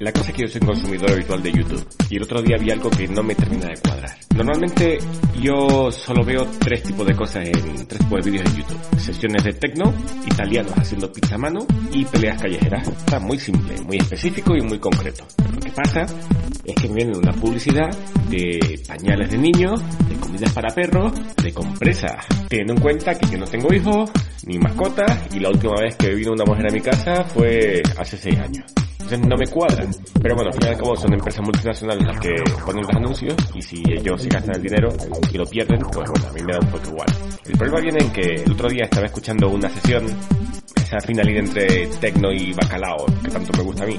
La cosa es que yo soy consumidor habitual de YouTube y el otro día vi algo que no me termina de cuadrar. Normalmente yo solo veo tres tipos de cosas en tres tipos de vídeos en YouTube. Sesiones de techno, italianos haciendo pizza a mano y peleas callejeras. Está muy simple, muy específico y muy concreto. Pero lo que pasa es que me viene una publicidad de pañales de niños, de comidas para perros, de compresas. Teniendo en cuenta que yo no tengo hijos, ni mascotas y la última vez que vino una mujer a mi casa fue hace seis años no me cuadran. Pero bueno, al fin y al cabo son empresas multinacionales las que ponen los anuncios y si ellos se gastan el dinero y lo pierden, pues bueno, a mí me da un poco igual. El problema viene en que el otro día estaba escuchando una sesión, esa finalidad entre tecno y bacalao, que tanto me gusta a mí.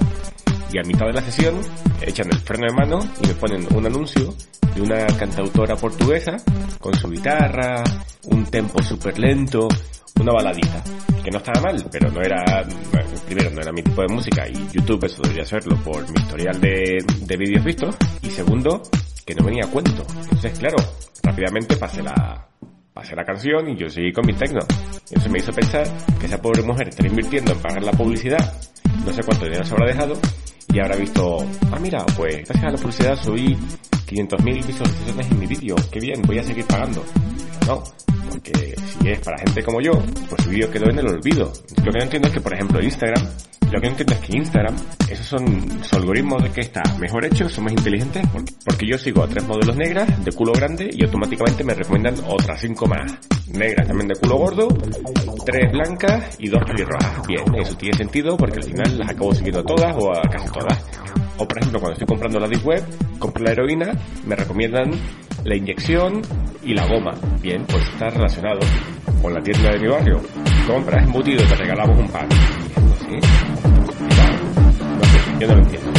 Y a mitad de la sesión echan el freno de mano y me ponen un anuncio de una cantautora portuguesa con su guitarra, un tempo súper lento, una baladita, que no estaba mal, pero no era, primero, no era mi tipo de música y YouTube eso debería hacerlo por mi historial de, de vídeos vistos, y segundo, que no venía a cuento. Entonces, claro, rápidamente pasé la, pasé la canción y yo seguí con mi techno. Y eso me hizo pensar que esa pobre mujer está invirtiendo en pagar la publicidad, no sé cuánto dinero se habrá dejado, y habrá visto, ah mira, pues gracias a la publicidad subí 500.000 visualizaciones en mi vídeo, qué bien, voy a seguir pagando. No, porque si es para gente como yo, pues su vídeo quedó en el olvido. Lo que no entiendo es que, por ejemplo, Instagram, lo que no entiendo es que Instagram, esos son su algoritmos de que está mejor hecho, son más inteligentes, porque, yo sigo a tres modelos negras de culo grande y automáticamente me recomiendan otras cinco más. Negras también de culo gordo, tres blancas y dos pelirrojas. Bien, eso tiene sentido porque al final las acabo siguiendo todas o a casi todas. O por ejemplo, cuando estoy comprando la Deep Web, compro la heroína, me recomiendan la inyección y la goma. Bien, pues está relacionado con la tienda de mi barrio. Compras embutido te regalamos un pan. ¿Sí? Yo. No lo entiendo.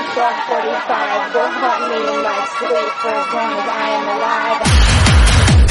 1245, go haunt me in my sleep for as long as I am alive.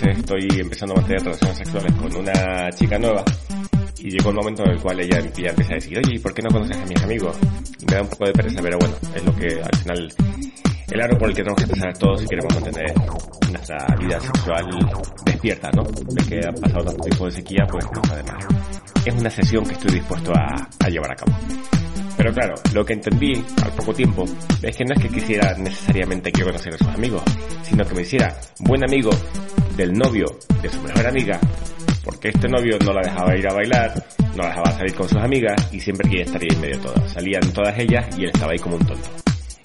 Estoy empezando a mantener relaciones sexuales con una chica nueva y llegó un momento en el cual ella, empieza a decir, oye, ¿por qué no conoces a mis amigos? Y me da un poco de pereza, pero bueno, es lo que al final, el aro por el que tenemos que pasar todos si queremos mantener nuestra vida sexual despierta, ¿no? De que ha pasado tanto tiempo de sequía, pues no. Es una sesión que estoy dispuesto a, a llevar a cabo. Pero claro, lo que entendí al poco tiempo es que no es que quisiera necesariamente que conocer a sus amigos, sino que me hiciera buen amigo del novio de su mejor amiga porque este novio no la dejaba ir a bailar, no la dejaba salir con sus amigas y siempre quería estar ahí en medio de todas. Salían todas ellas y él estaba ahí como un tonto.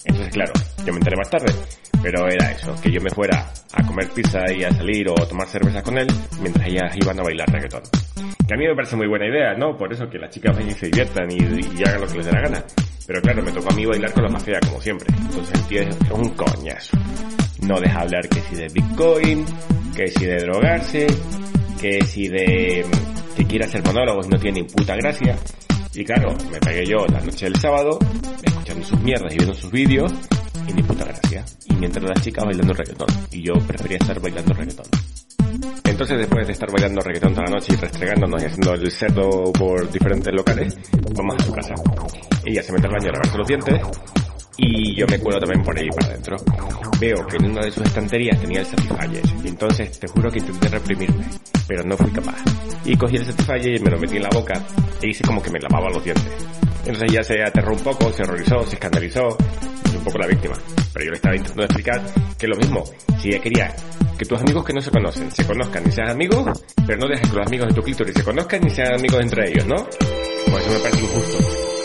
Entonces, claro, yo me enteré más tarde, pero era eso, que yo me fuera a comer pizza y a salir o tomar cerveza con él mientras ellas iban a bailar reggaetón. Que a mí me parece muy buena idea, ¿no? Por eso que las chicas vayan y se diviertan y, y hagan lo que les dé la gana. Pero claro, me tocó a mí bailar con la más como siempre. Entonces el tío es un coñazo. No deja hablar que si de Bitcoin, que si de drogarse, que si de que quiere hacer monólogos y no tiene ni puta gracia. Y claro, me pegué yo la noche del sábado, escuchando sus mierdas y viendo sus vídeos, y ni puta gracia. Y mientras las chicas bailando reggaetón. Y yo prefería estar bailando reggaetón. Entonces, después de estar bailando reggaetón toda la noche y restregándonos y haciendo el cerdo por diferentes locales, vamos a su casa. Ella se mete al baño a lavarse los dientes y yo me cuelo también por ahí para adentro. Veo que en una de sus estanterías tenía el Satisfyer y entonces te juro que intenté reprimirme, pero no fui capaz. Y cogí el Satisfyer y me lo metí en la boca e hice como que me lavaba los dientes. Entonces ella se aterró un poco, se horrorizó, se escandalizó, es un poco la víctima. Pero yo le estaba intentando explicar que lo mismo, si ella quería que tus amigos que no se conocen se conozcan y sean amigos, pero no dejes que los amigos de tu clítoris se conozcan y sean amigos entre ellos, ¿no? Pues eso me parece injusto.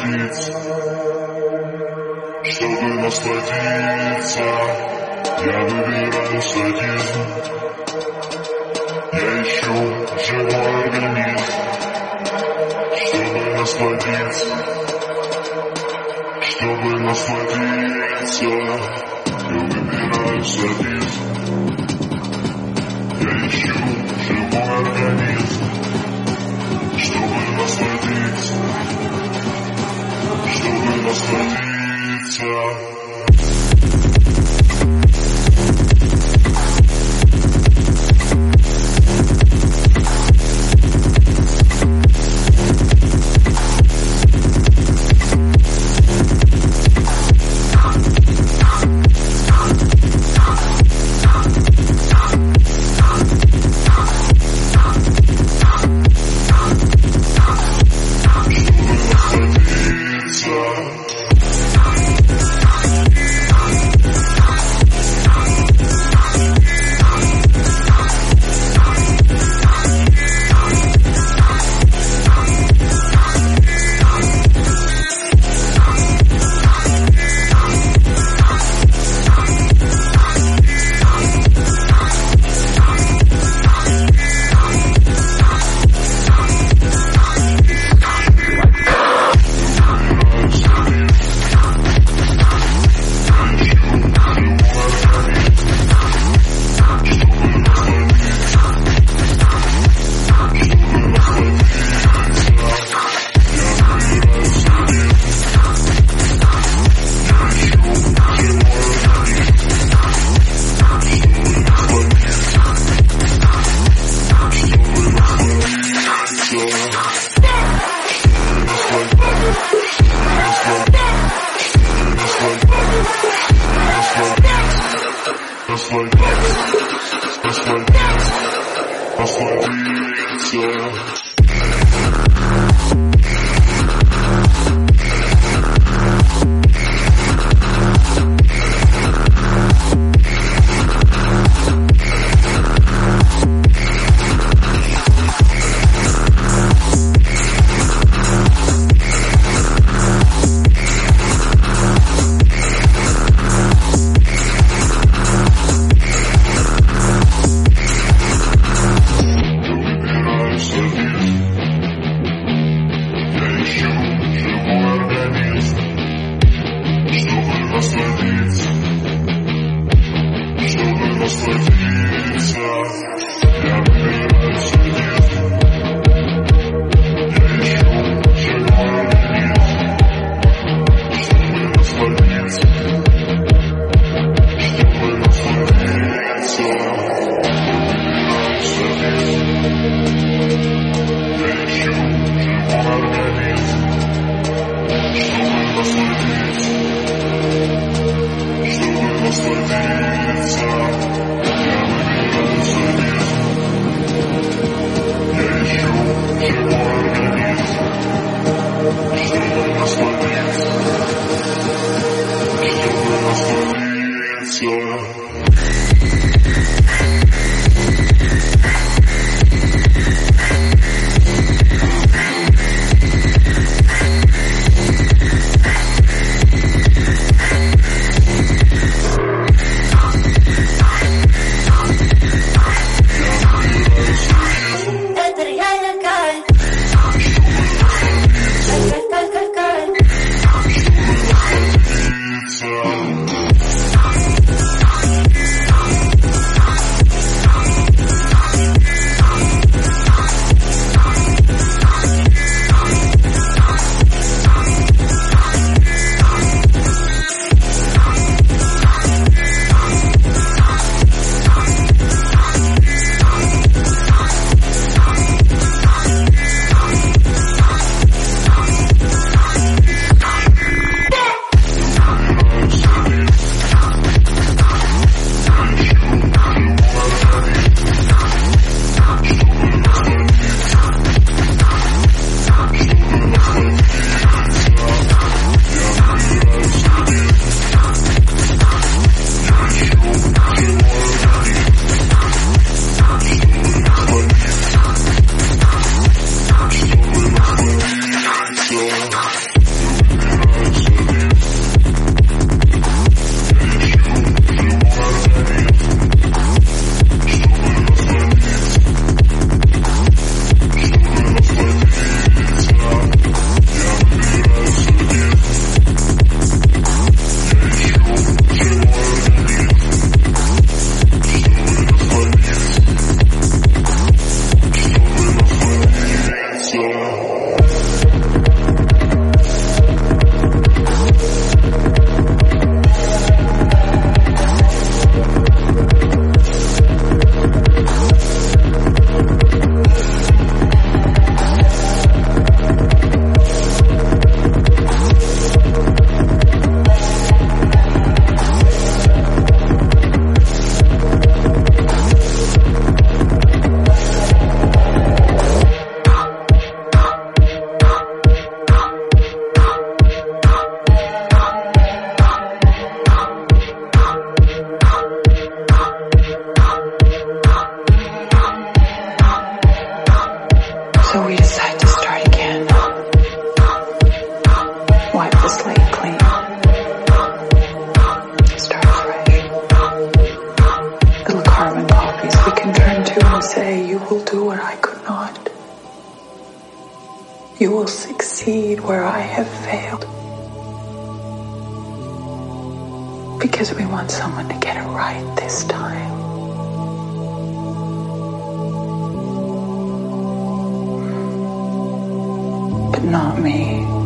Насладиться, чтобы насладиться. Я выбираю садизм. Я ищу живой организм, чтобы насладиться, чтобы насладиться. Я выбираю садизм. Я ищу живой организм, чтобы насладиться, чтобы насладиться. You will succeed where I have failed. Because we want someone to get it right this time. But not me.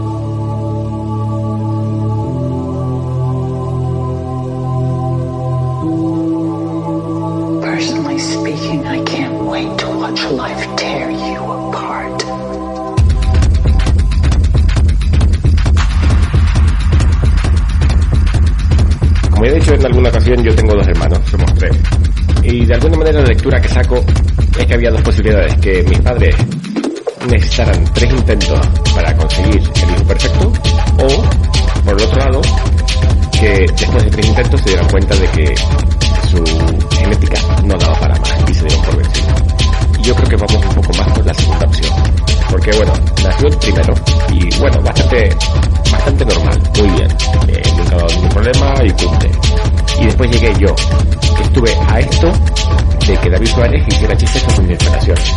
De que su genética no daba para más y se dieron por vencidos. Yo creo que vamos un poco más por la segunda opción. Porque bueno, nació el primero y bueno, bastante, bastante normal, muy bien. Eh, nunca ha dado ningún problema y cumple. Y después llegué yo, a esto de que David Suárez hiciera chistes con mis operaciones.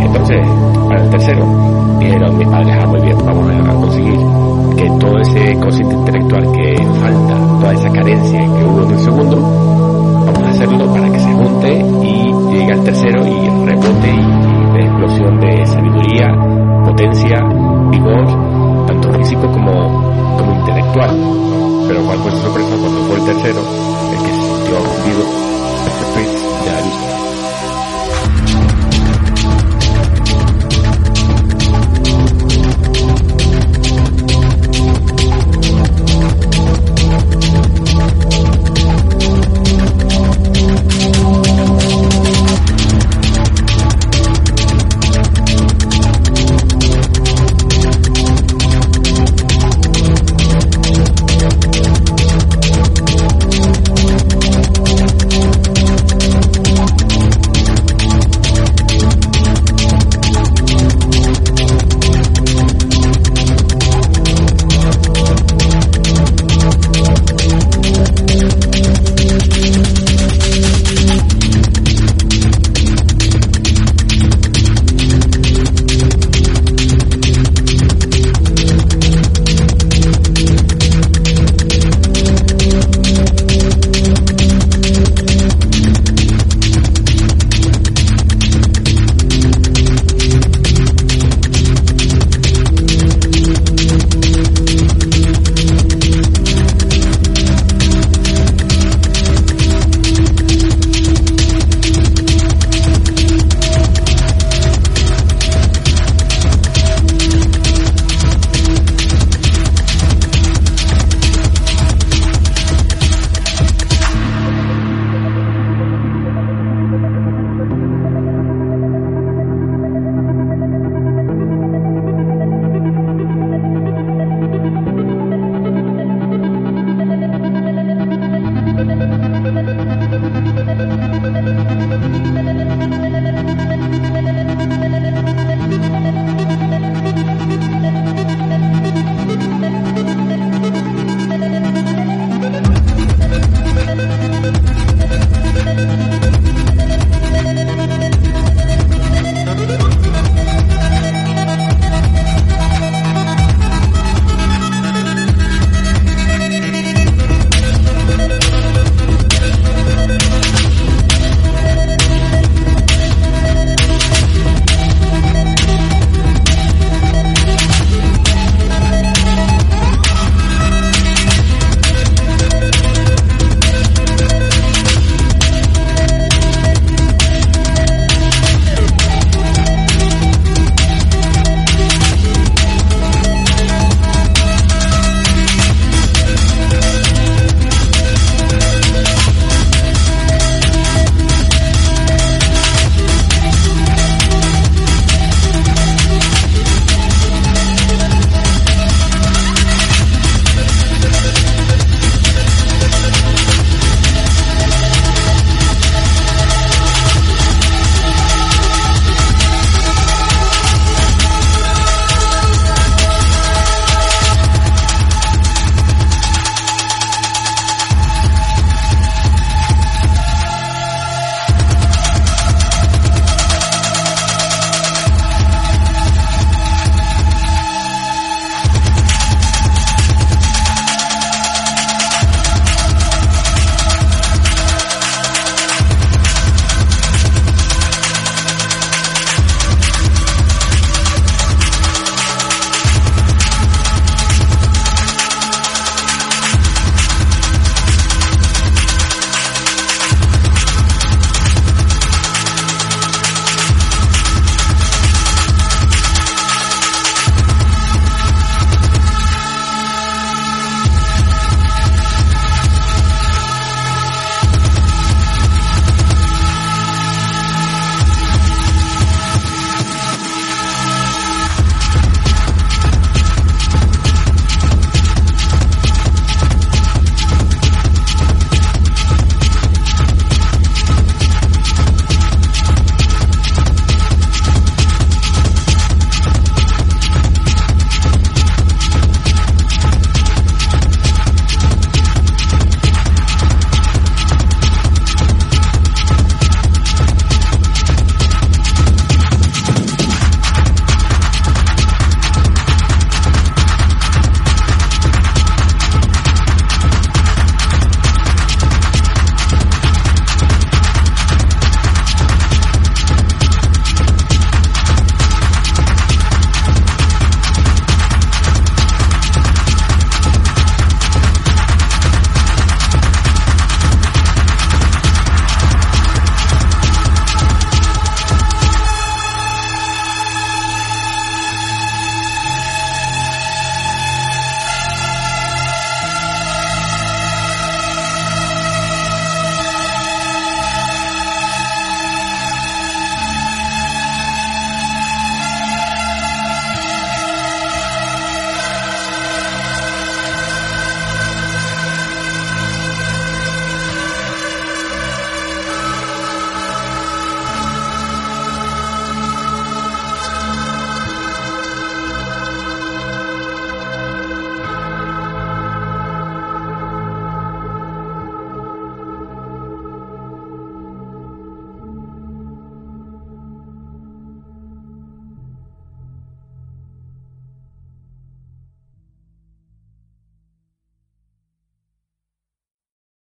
Entonces, para el tercero, dijeron mis padres, ah, muy bien, vamos a conseguir que todo ese cociente intelectual que falta, toda esa carencia que hubo en el segundo, vamos a hacerlo para que se junte y llegue al tercero y rebote y de explosión de sabiduría, potencia, vigor, tanto físico como, como intelectual. Pero cuál fue su sorpresa cuando fue el tercero, el que se sintió Daddy's